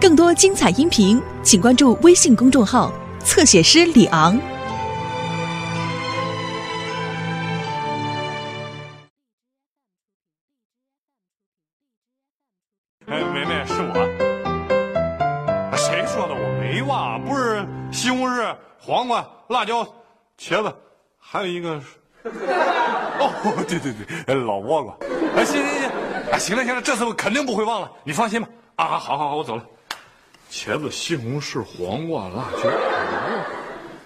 更多精彩音频，请关注微信公众号“侧写师李昂”。哎，梅梅，是我。啊谁说的？我没忘，不是西红柿、黄瓜、辣椒、茄子，还有一个…… 哦，对对对，呃老倭瓜。哎，行行行，啊，行了行了，这次我肯定不会忘了，你放心吧。啊，好好好，我走了。茄子、西红柿、黄瓜、辣椒、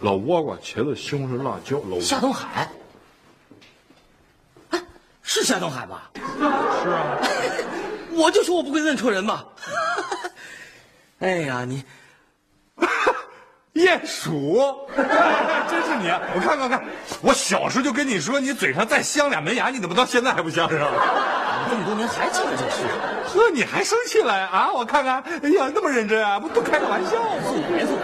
老倭瓜、茄子、西红柿、辣椒、老夏东海，哎，是夏东海吧？是啊。我就说我不会认错人嘛。哎呀，你 鼹鼠，真是你！啊！我看看看，我小时候就跟你说，你嘴上再镶俩门牙，你怎么到现在还不镶上？我这么多年还记得这事，呵，你还生气了啊？我看看，哎呀，那么认真啊，不都开个玩笑吗？别说。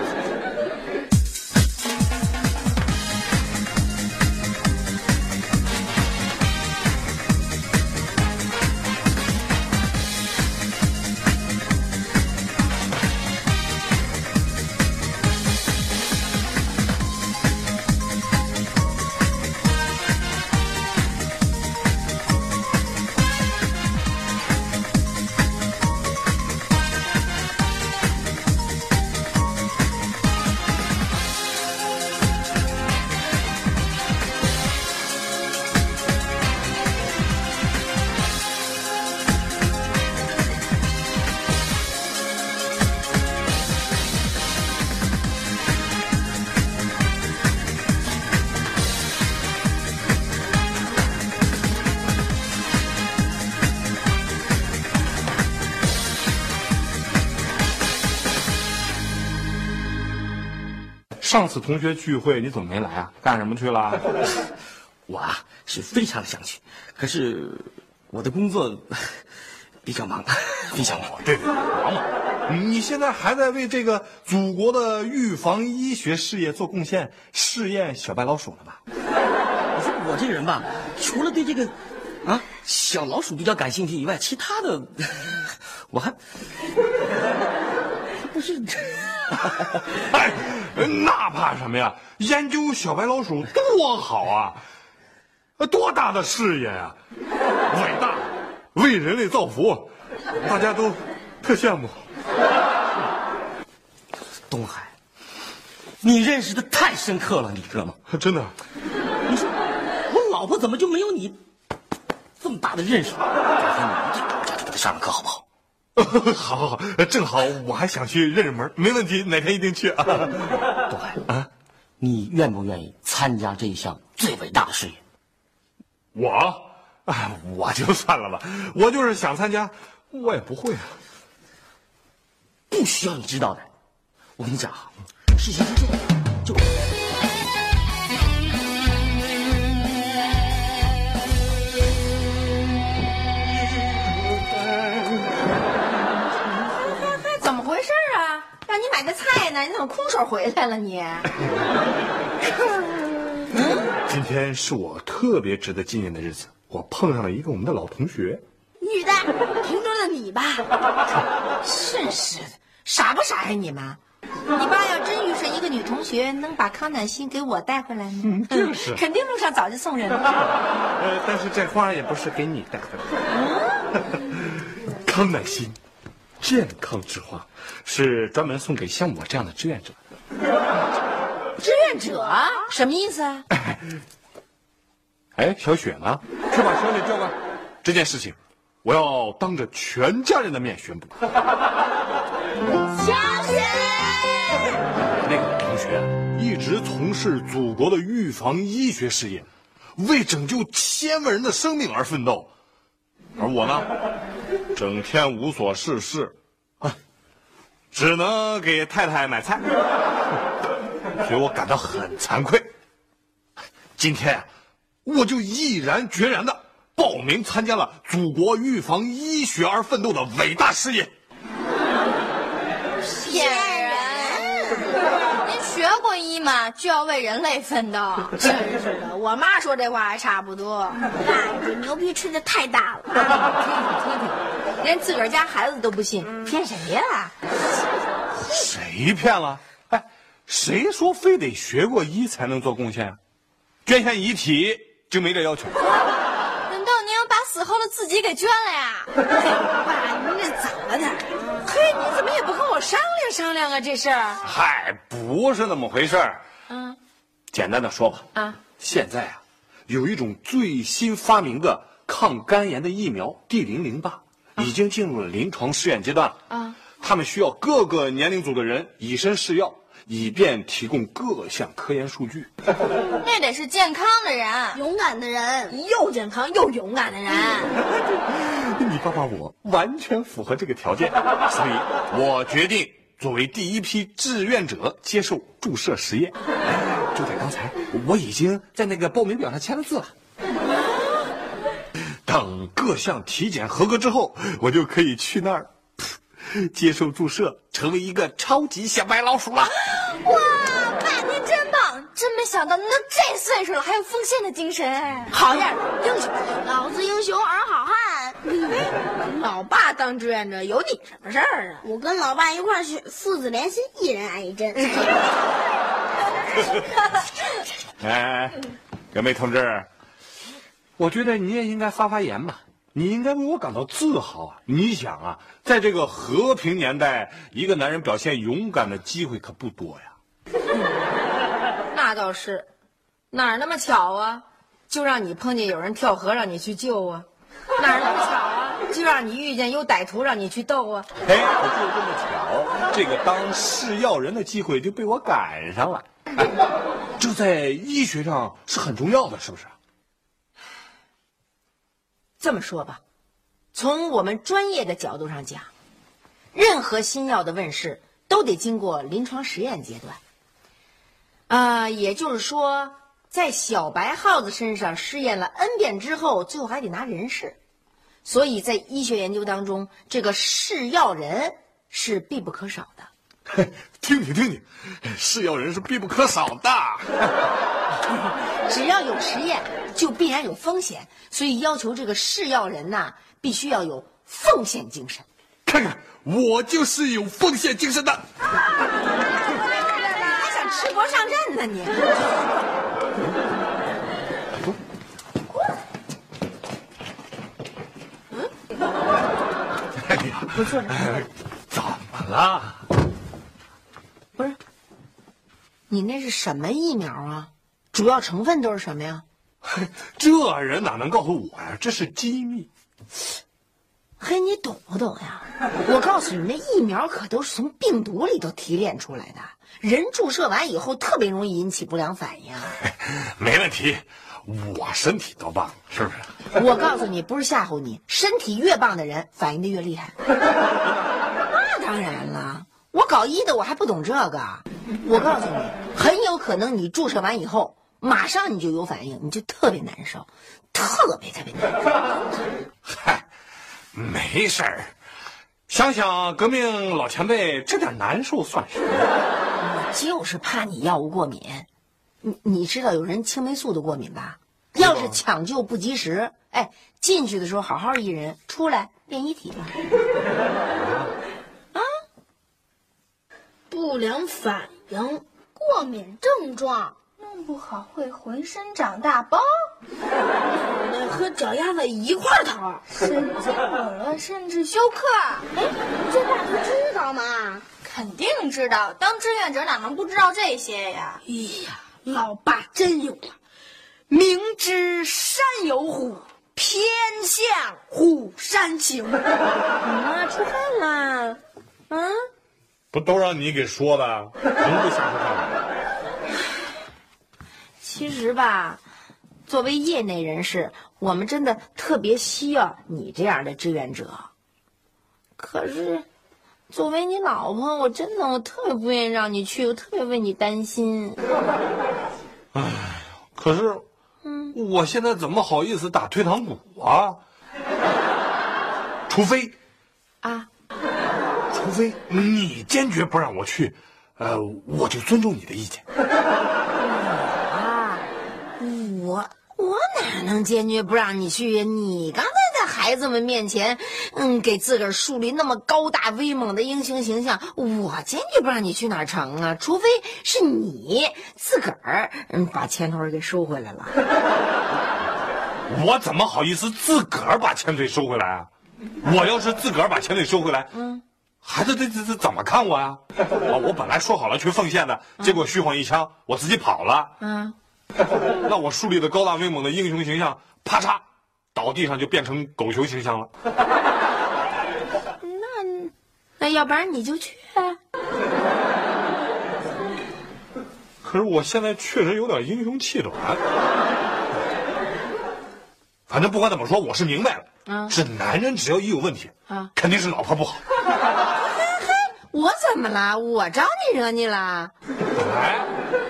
上次同学聚会你怎么没来啊？干什么去了？我啊是非常想去，可是我的工作 比较忙，比较忙。对对，忙嘛。你现在还在为这个祖国的预防医学事业做贡献，试验小白老鼠呢吧？你说我这个人吧，除了对这个啊小老鼠比较感兴趣以外，其他的我还不是。哎，那怕什么呀？研究小白老鼠多好啊！多大的事业呀！伟大，为人类造福，大家都特羡慕。东海，你认识的太深刻了，你知道吗？真的。你说我老婆怎么就没有你这么大的认识？改 天你一定到我家去给她上个课，好不好？好，好，好，正好我还想去认认门，没问题，哪天一定去啊。东海啊，你愿不愿意参加这一项最伟大的事业？我，哎，我就算了吧，我就是想参加，我也不会啊。不需要你知道的，我跟你讲啊，事情是这样，就。买个菜呢，你怎么空手回来了你？今天是我特别值得纪念的日子，我碰上了一个我们的老同学，女的，同桌的你吧？真是的，傻不傻呀你们？你爸要真遇上一个女同学，能把康乃馨给我带回来吗？就是 肯定路上早就送人了。呃，但是这花也不是给你带回来的。康乃馨，健康之花，是专门送给像我这样的志愿者。志愿者什么意思啊？哎，小雪呢？去把小雪叫过来。这件事情，我要当着全家人的面宣布。小雪，那个同学一直从事祖国的预防医学事业，为拯救千万人的生命而奋斗。而我呢，整天无所事事，啊，只能给太太买菜，所以我感到很惭愧。今天，我就毅然决然的报名参加了祖国预防医学而奋斗的伟大事业。医吗？就要为人类奋斗。真是的，我妈说这话还差不多。那这牛逼吹的太大了，听听听听，连自个儿家孩子都不信，骗谁呀？谁骗了？哎，谁说非得学过医才能做贡献？捐献遗体就没这要求。死后的自己给捐了呀？爸，您这怎么点？嘿，你怎么也不跟我商量商量啊？这事儿。嗨，不是那么回事儿。嗯，简单的说吧，啊，现在啊，有一种最新发明的抗肝炎的疫苗 D 零零八，已经进入了临床试验阶段了。啊，他们需要各个年龄组的人以身试药，以便提供各项科研数据。那得是健康的人，勇敢的人，又健康又勇敢的人。你爸爸我完全符合这个条件，所以我决定作为第一批志愿者接受注射实验。就在刚才，我已经在那个报名表上签了字了。等各项体检合格之后，我就可以去那儿噗 接受注射，成为一个超级小白老鼠了。哇，爸您真棒！真没想到您都这岁数了还有奉献的精神哎。好样的，英雄！老子英雄儿好汉。老爸当志愿者有你什么事儿啊？我跟老爸一块儿去，父子连心，一人挨一针。哎，葛梅同志，我觉得你也应该发发言吧。你应该为我感到自豪啊！你想啊，在这个和平年代，一个男人表现勇敢的机会可不多呀。那倒是，哪儿那么巧啊？就让你碰见有人跳河，让你去救啊？哪儿那么巧啊？就让你遇见有歹徒，让你去斗啊？哎，可就这么巧，这个当试药人的机会就被我赶上了。哎，这在医学上是很重要的，是不是？这么说吧，从我们专业的角度上讲，任何新药的问世都得经过临床实验阶段。啊、也就是说，在小白耗子身上试验了 N 遍之后，最后还得拿人试。所以在医学研究当中，这个试药人是必不可少的。听听听听，试药人是必不可少的。只要有实验，就必然有风险，所以要求这个试药人呐，必须要有奉献精神。看看，我就是有奉献精神的。还想吃国上阵呢你？不错的，怎么了？不是，你那是什么疫苗啊？主要成分都是什么呀？这人哪能告诉我呀？这是机密。嘿，你懂不懂呀？我告诉你，那疫苗可都是从病毒里头提炼出来的，人注射完以后特别容易引起不良反应。没问题，我身体多棒，是不是？我告诉你，不是吓唬你，身体越棒的人反应的越厉害。那当然了，我搞医的我还不懂这个。我告诉你，很有可能你注射完以后，马上你就有反应，你就特别难受，特别特别难受。嗨，没事儿。想想革命老前辈，这点难受算什么？我就是怕你药物过敏。你你知道有人青霉素都过敏吧？要是抢救不及时，哎，进去的时候好好一人，出来变遗体了。不良反应，过敏症状，弄不好会浑身长大包，脑袋和脚丫子一块疼，身体冷了甚至休克。哎，这大哥知道吗？肯定知道，当志愿者哪能不知道这些呀？哎呀，老爸真勇啊！明知山有虎，偏向虎山行。妈出汗啦，啊？不都让你给说的？能不瞎说话吗？其实吧，作为业内人士，我们真的特别需要你这样的志愿者。可是，作为你老婆，我真的我特别不愿意让你去，我特别为你担心。哎可是，嗯我现在怎么好意思打退堂鼓啊？除非，啊，除非你坚决不让我去，呃，我就尊重你的意见。啊，我我哪能坚决不让你去呀？你刚才在孩子们面前，嗯，给自个儿树立那么高大威猛的英雄形象，我坚决不让你去哪儿成啊！除非是你自个儿，嗯，把钱腿给收回来了。我怎么好意思自个儿把钱腿收回来啊？我要是自个儿把钱腿收回来，嗯，孩子这这这怎么看我呀？啊，我本来说好了去奉献的，结果虚晃一枪，我自己跑了。嗯，那我树立的高大威猛的英雄形象，啪嚓，倒地上就变成狗熊形象了。那那要不然你就去。可是我现在确实有点英雄气短。反正不管怎么说，我是明白了。嗯，是男人只要一有问题，啊，肯定是老婆不好。嘿嘿，我怎么了？我招你惹你了？哎，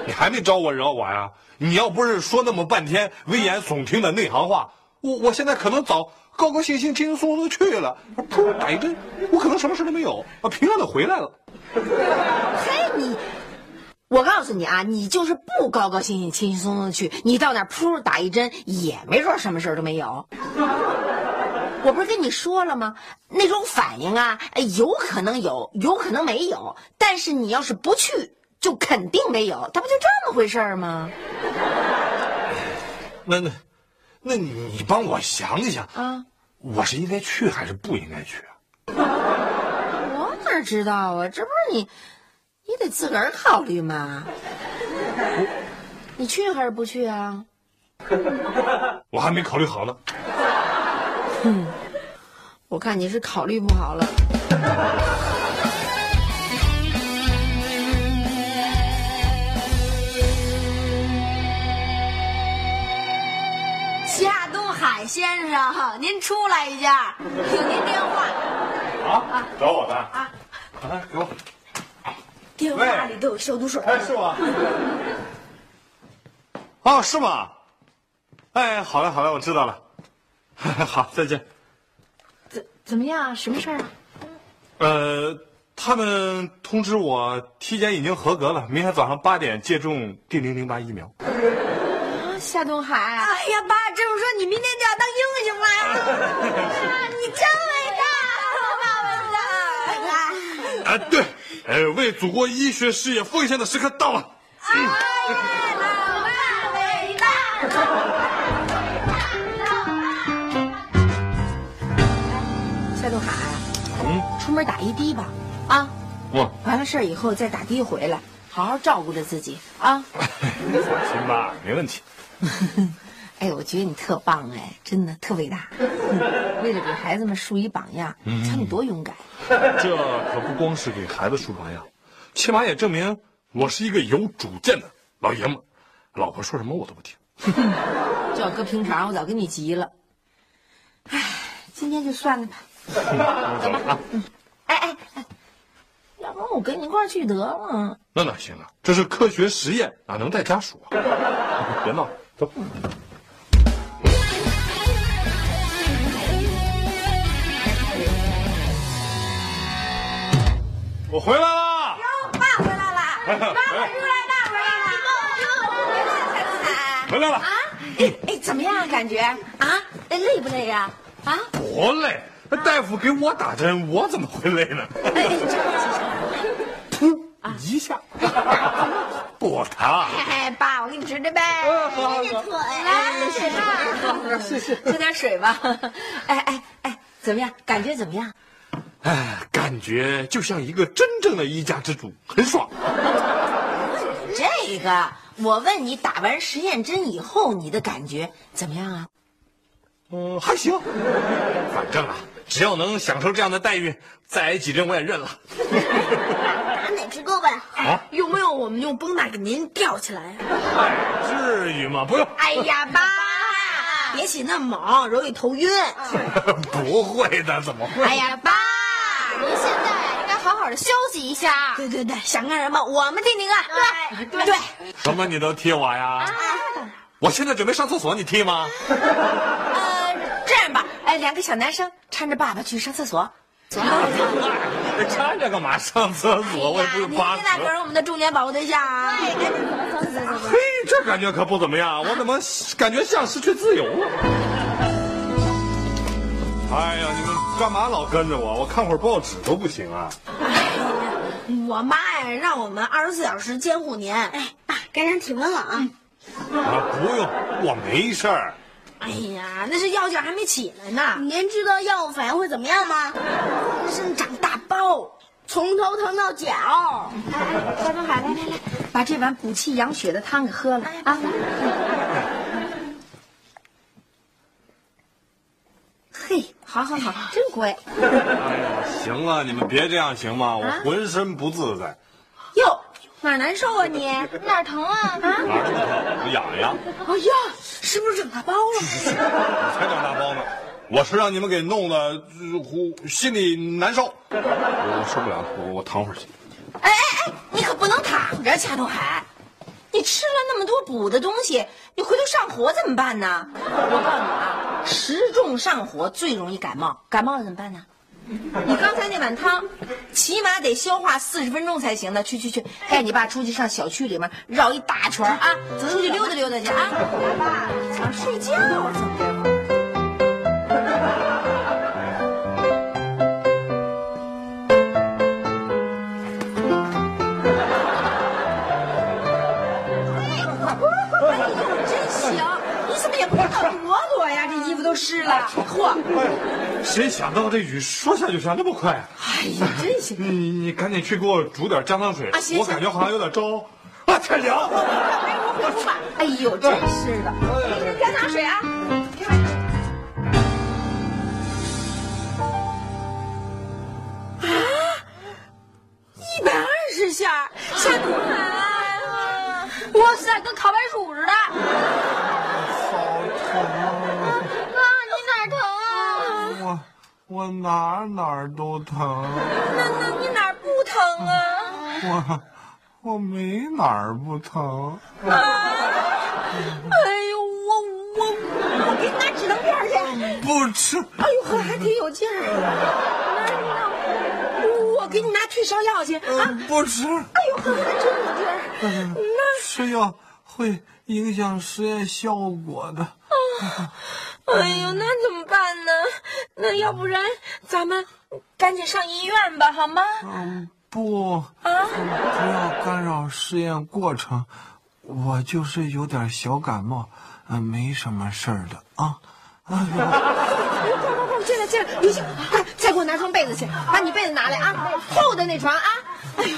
你还没招我惹我呀？你要不是说那么半天危言耸听的内行话，我我现在可能早高高兴兴、轻轻松松的去了。噗，打一针，我可能什么事都没有，啊，平安的回来了。嘿，你。我告诉你啊，你就是不高高兴兴、轻轻松松的去，你到那儿噗打一针，也没准什么事都没有。我不是跟你说了吗？那种反应啊，有可能有，有可能没有。但是你要是不去，就肯定没有。他不就这么回事吗？那那，那你帮我想想啊，我是应该去还是不应该去啊？我哪知道啊？这不是你。你得自个儿考虑嘛，你去还是不去啊？我还没考虑好呢。哼，我看你是考虑不好了。先生，您出来一下，有您电话。啊，找我的啊？来，给我。电话里都有消毒水。哎，是吗？哦，是吗？哎，好嘞，好嘞，我知道了。好，再见。怎怎么样？什么事儿啊？呃，他们通知我体检已经合格了，明天早上八点接种 D 零零八疫苗。啊，夏东海！哎呀，爸，这么说你明天就要当英雄了呀？你真伟大，爸伟大！啊，对。哎，为祖国医学事业奉献的时刻到了！哎呀，老爸伟大！夏东海，嗯，出门打一滴吧，啊，我完了事儿以后再打的回来，好好照顾着自己啊。你放心吧，没问题。哎，我觉得你特棒，哎，真的特伟大。为了给孩子们树一榜样，瞧你多勇敢。这可不光是给孩子树榜样，起码也证明我是一个有主见的老爷们。老婆说什么我都不听。这要搁平常，我早跟你急了。哎，今天就算了吧。走吧啊。哎哎哎，要不然我跟你一块去得了。那哪行啊？这是科学实验，哪能带家属啊？别闹，走。我回来了，哟，爸回来了，爸回来爸回来了，回来了，回来了啊！哎哎，怎么样感觉啊？累不累呀？啊？不累，那大夫给我打针，我怎么会累呢？哎，噗，一下，不疼。哎，爸，我给你吃吃呗。喝点水，来，水吧。谢谢，喝点水吧。哎哎哎，怎么样？感觉怎么样？哎，感觉就像一个真正的一家之主，很爽。这个，我问你，打完实验针以后，你的感觉怎么样啊？嗯，还行。反正啊，只要能享受这样的待遇，再挨几针我也认了。打哪只胳膊？啊？用不用我们用绷带给您吊起来？哎，至于吗？不用。哎呀，爸，别起那么猛，容易头晕。不会的，怎么会？哎呀，爸。休息一下。对对对，想干什么我们替你干。对对对，什么你都替我呀？我现在准备上厕所，你替吗？呃，这样吧，哎，两个小男生搀着爸爸去上厕所。走。搀着干嘛上厕所？我也不是八你那可是我们的重点保护对象啊。对，赶紧走走走走。嘿，这感觉可不怎么样，我怎么感觉像失去自由了？哎呀，你们干嘛老跟着我？我看会儿报纸都不行啊！我妈呀，让我们二十四小时监护您。哎，爸，该量体温了啊！啊，不用，我没事儿。哎呀，那是药劲还没起来呢。您知道药物反应会怎么样吗？浑身长大包，从头疼到脚。哎哎，夏东海，来来来，把这碗补气养血的汤给喝了啊！嘿，好好好，真乖。哎呀，行了，你们别这样行吗？我浑身不自在。哟，哪儿难受啊你？哪儿疼啊？啊哪儿都不疼，我痒痒。哎呀，是不是长大包了？我才长大包呢，我是让你们给弄的，呃呼心里难受。我我受不了了，我我躺会儿去。哎哎哎，你可不能躺着，夏东海，你吃了那么多补的东西，你回头上火怎么办呢？我告诉你啊，食重上火最容易感冒，感冒了怎么办呢？你刚才那碗汤，起码得消化四十分钟才行呢。去去去，带你爸出去上小区里面绕一大圈啊，走出去溜达溜达去啊。爸，想睡觉湿了。嚯！谁想到这雨说下就下那么快啊？哎呀，真行！你你你赶紧去给我煮点姜汤水，啊行我感觉好像有点着。啊，太凉！哎呦，真是的！姜汤水啊！啊，我哪哪儿都疼，那那你哪儿不疼啊？我我没哪儿不疼。啊！哎呦，我我我给你拿止疼片去。不吃，哎呦呵，还挺有劲儿。那那，我给你拿退烧药去啊！不吃，哎呦呵，还真有劲儿。那吃药会影响实验效果的。哎呦，那怎么办呢？那要不然咱们赶紧上医院吧，好吗？嗯，不，啊，不要干扰试验过程。我就是有点小感冒，嗯，没什么事儿的啊。哎呦，快快快，进来进来，快再给我拿床被子去，把你被子拿来啊，厚的那床啊。哎呦，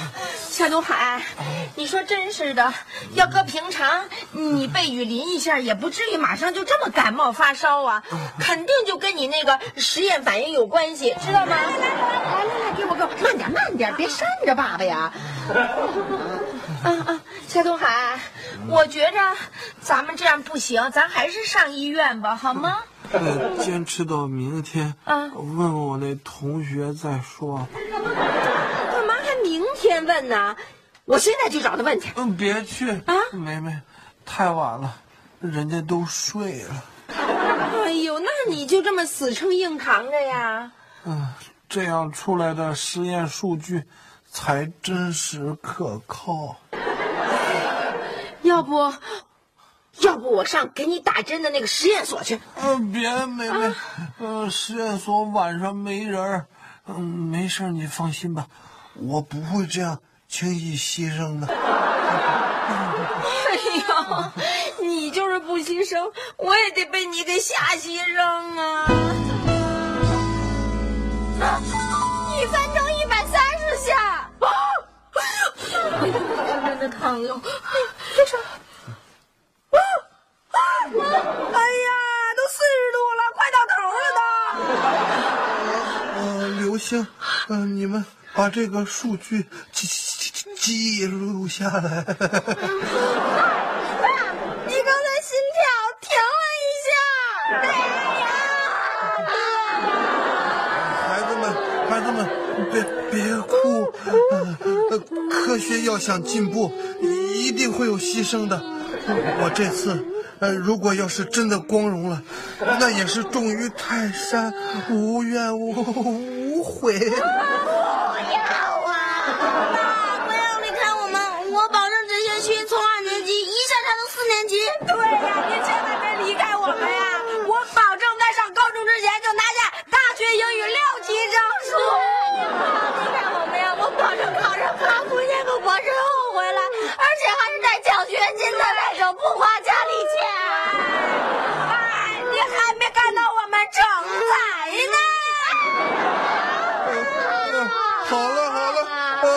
夏东海，你说真是的，要搁平常，你被雨淋一下也不至于马上就这么感冒发烧啊，肯定就跟你那个实验反应有关系，知道吗？来来来来来来，给我给我，慢点慢点，别扇着爸爸呀。啊啊，夏东海，我觉着咱们这样不行，咱还是上医院吧，好吗？呃坚持到明天，啊问问我那同学再说。干嘛还明天问呢？我现在就找他问去。嗯，别去啊梅梅，太晚了，人家都睡了。哎呦，那你就这么死撑硬扛着呀？嗯，这样出来的实验数据才真实可靠。要不，要不我上给你打针的那个实验所去。嗯，别，梅梅，嗯、实验所晚上没人儿。嗯，没事你放心吧，我不会这样轻易牺牲的。哎呦，你就是不牺牲，我也得被你给吓牺牲啊！一分钟一百三十下。哎呦，真的疼哟！这是，啊啊！哎呀，都四十度了，快到头了都。呃，刘星，嗯、你们把这个数据记记记记录下来。你刚才心跳停了一下。哎呀！孩子们，孩子们，别别哭、呃呃科学要想进步，一定会有牺牲的。我这次，呃，如果要是真的光荣了，那也是重于泰山，无怨无无悔。不花家里钱你还没看到我们成才呢。好了好了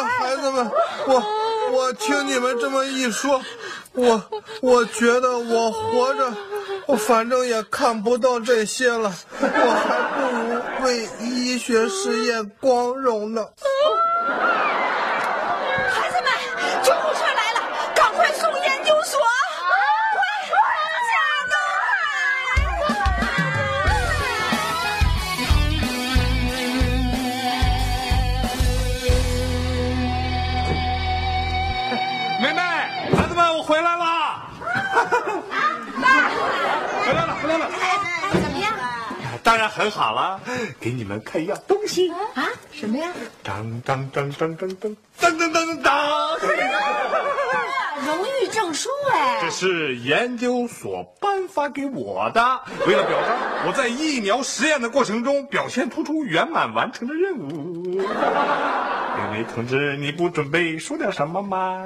孩子们我我听你们这么一说我我觉得我活着我反正也看不到这些了我还不如为医学事业光荣呢。当然很好了，给你们看一样东西。啊？什么呀？当当当当当当当当当当！荣誉证书哎！这是研究所颁发给我的，为了表彰我在疫苗实验的过程中表现突出、圆满完成的任务。梅梅同志，你不准备说点什么吗？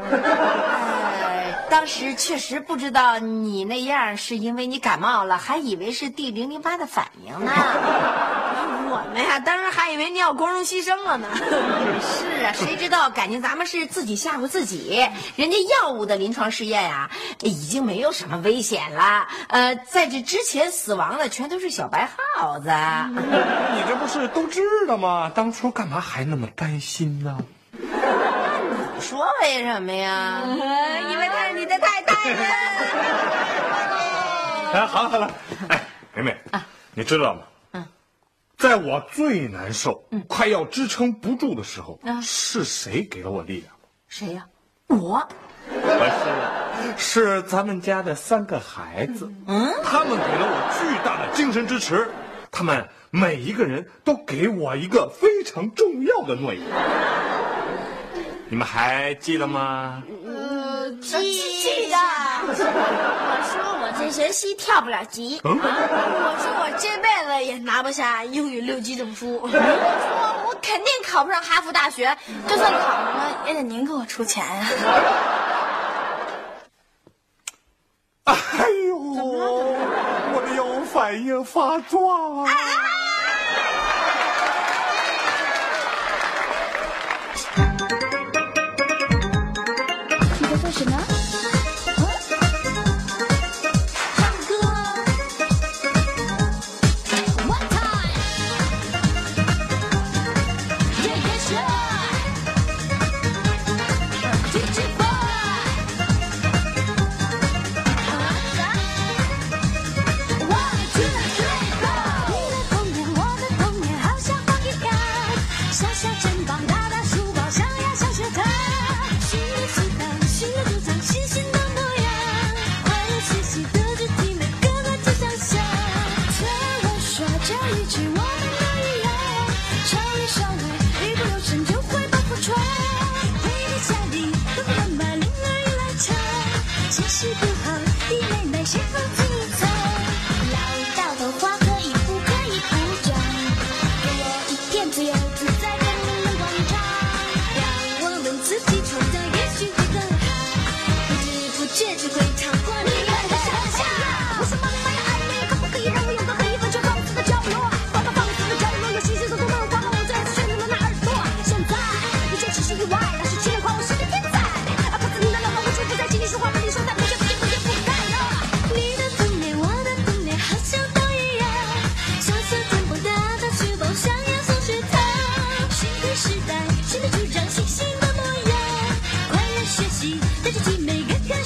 呃，当时确实不知道你那样，是因为你感冒了，还以为是 D 零零八的反应呢。我们呀，当时还以为你要光荣牺牲了呢。是啊，谁知道感情咱们是自己吓唬自己。人家药物的临床试验呀、已经没有什么危险了。呃，在这之前死亡的全都是小白耗子。你这不是都知道吗？当初干嘛还那么担心呢？你说为什么呀？因为他。哎，好了好了，哎，梅梅，你知道吗？嗯，在我最难受、快要支撑不住的时候，啊。是谁给了我力量？谁呀、我。不是，是咱们家的三个孩子，嗯，他们给了我巨大的精神支持，他们每一个人都给我一个非常重要的诺言，你们还记得吗？记得。我说我这学期跳不了级，嗯？我说我这辈子也拿不下英语六级证书，我说我肯定考不上哈佛大学，就算考上了也得您给我出钱呀、哎呦，我的腰反应发作了。你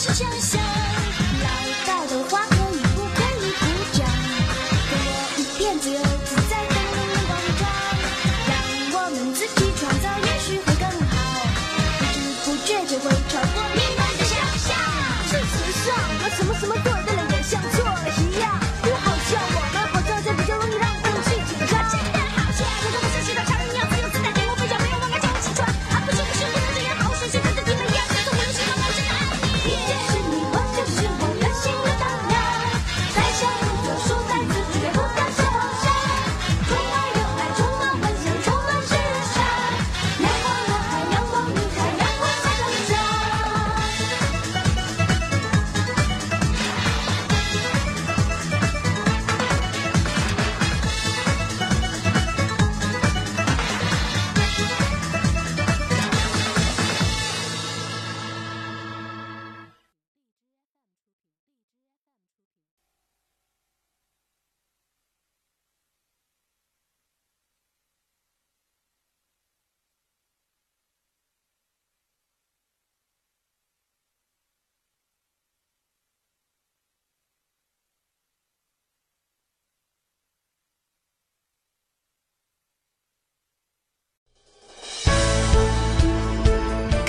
是想象。